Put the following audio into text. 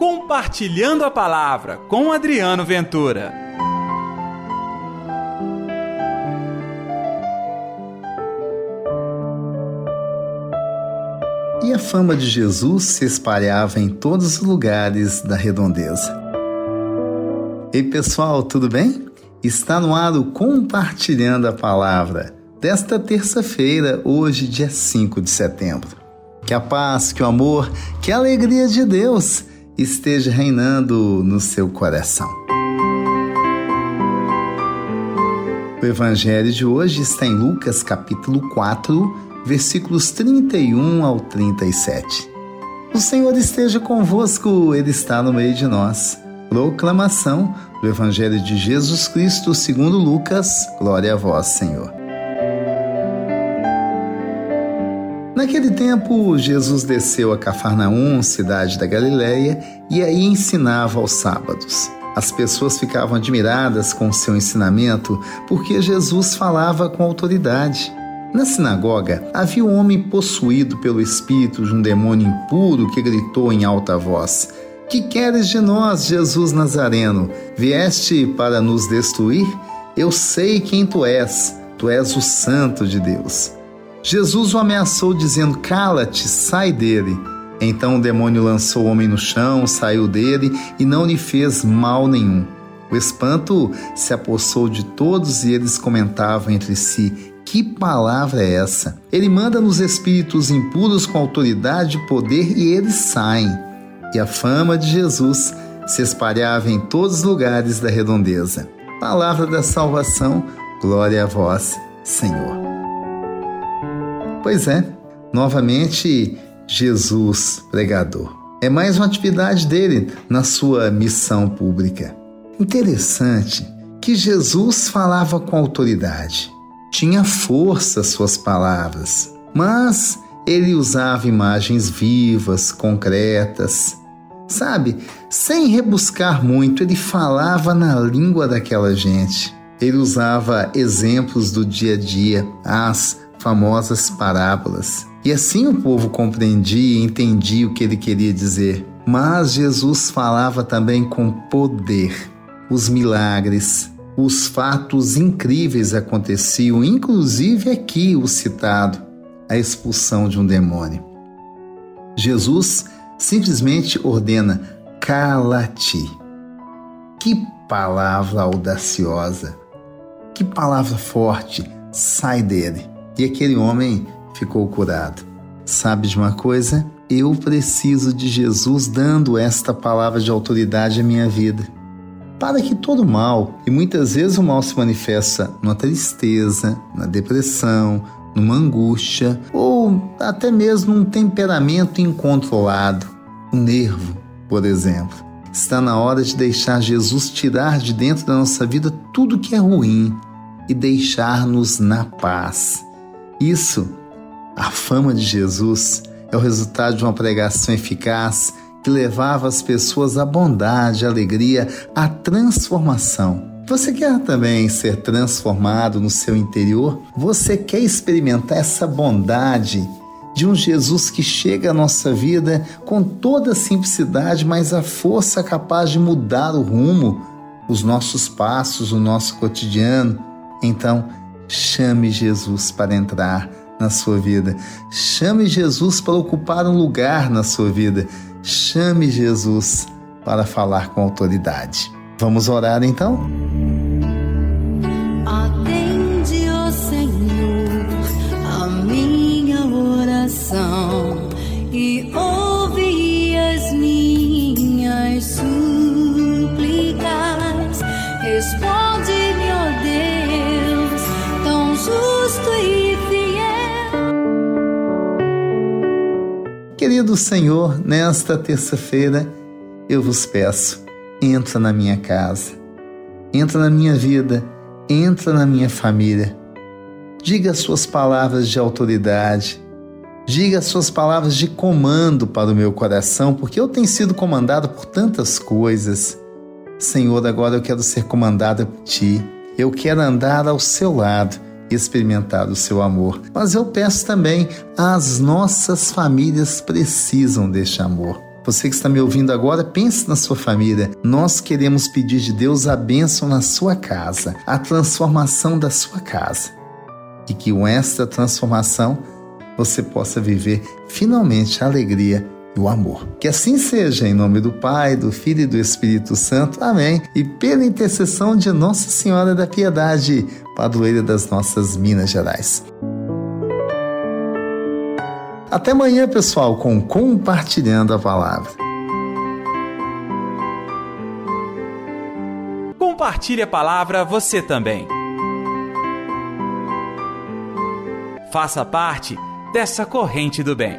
Compartilhando a Palavra com Adriano Ventura. E a fama de Jesus se espalhava em todos os lugares da redondeza. Ei pessoal, tudo bem? Está no ar o Compartilhando a Palavra desta terça-feira, hoje, dia 5 de setembro. Que a paz, que o amor, que a alegria de Deus esteja reinando no seu coração. O evangelho de hoje está em Lucas capítulo 4, versículos 31 ao 37. O Senhor esteja convosco, ele está no meio de nós. Proclamação do evangelho de Jesus Cristo, segundo Lucas. Glória a vós, Senhor. Naquele tempo, Jesus desceu a Cafarnaum, cidade da Galiléia, e aí ensinava aos sábados. As pessoas ficavam admiradas com seu ensinamento porque Jesus falava com autoridade. Na sinagoga havia um homem possuído pelo espírito de um demônio impuro que gritou em alta voz: Que queres de nós, Jesus Nazareno? Vieste para nos destruir? Eu sei quem tu és, tu és o Santo de Deus. Jesus o ameaçou, dizendo: Cala-te, sai dele. Então o demônio lançou o homem no chão, saiu dele e não lhe fez mal nenhum. O espanto se apossou de todos e eles comentavam entre si: Que palavra é essa? Ele manda nos espíritos impuros com autoridade e poder e eles saem. E a fama de Jesus se espalhava em todos os lugares da redondeza. Palavra da salvação, glória a vós, Senhor. Pois é, novamente Jesus pregador. É mais uma atividade dele na sua missão pública. Interessante que Jesus falava com autoridade. Tinha força suas palavras, mas ele usava imagens vivas, concretas. Sabe, sem rebuscar muito, ele falava na língua daquela gente. Ele usava exemplos do dia a dia, as famosas parábolas. E assim o povo compreendia e entendia o que ele queria dizer. Mas Jesus falava também com poder. Os milagres, os fatos incríveis aconteciam, inclusive aqui o citado, a expulsão de um demônio. Jesus simplesmente ordena: cala-te. Que palavra audaciosa! Que palavra forte! Sai dele. E aquele homem ficou curado. Sabe de uma coisa? Eu preciso de Jesus dando esta palavra de autoridade à minha vida. Para que todo mal, e muitas vezes o mal se manifesta numa tristeza, na depressão, numa angústia ou até mesmo num temperamento incontrolado, um nervo, por exemplo. Está na hora de deixar Jesus tirar de dentro da nossa vida tudo que é ruim e deixar-nos na paz isso, a fama de Jesus, é o resultado de uma pregação eficaz que levava as pessoas à bondade, à alegria, à transformação. Você quer também ser transformado no seu interior? Você quer experimentar essa bondade de um Jesus que chega à nossa vida com toda a simplicidade, mas a força capaz de mudar o rumo, os nossos passos, o nosso cotidiano? Então, Chame Jesus para entrar na sua vida. Chame Jesus para ocupar um lugar na sua vida. Chame Jesus para falar com autoridade. Vamos orar então? Querido Senhor, nesta terça-feira eu vos peço, entra na minha casa, entra na minha vida, entra na minha família. Diga as suas palavras de autoridade, diga as suas palavras de comando para o meu coração, porque eu tenho sido comandado por tantas coisas. Senhor, agora eu quero ser comandada por ti. Eu quero andar ao seu lado experimentar o seu amor. Mas eu peço também, as nossas famílias precisam deste amor. Você que está me ouvindo agora, pense na sua família. Nós queremos pedir de Deus a bênção na sua casa, a transformação da sua casa. E que com esta transformação você possa viver finalmente a alegria e o amor. Que assim seja, em nome do Pai, do Filho e do Espírito Santo. Amém. E pela intercessão de Nossa Senhora da Piedade, padroeira das nossas Minas Gerais. Até amanhã, pessoal, com Compartilhando a Palavra. Compartilhe a palavra você também. Faça parte dessa corrente do bem.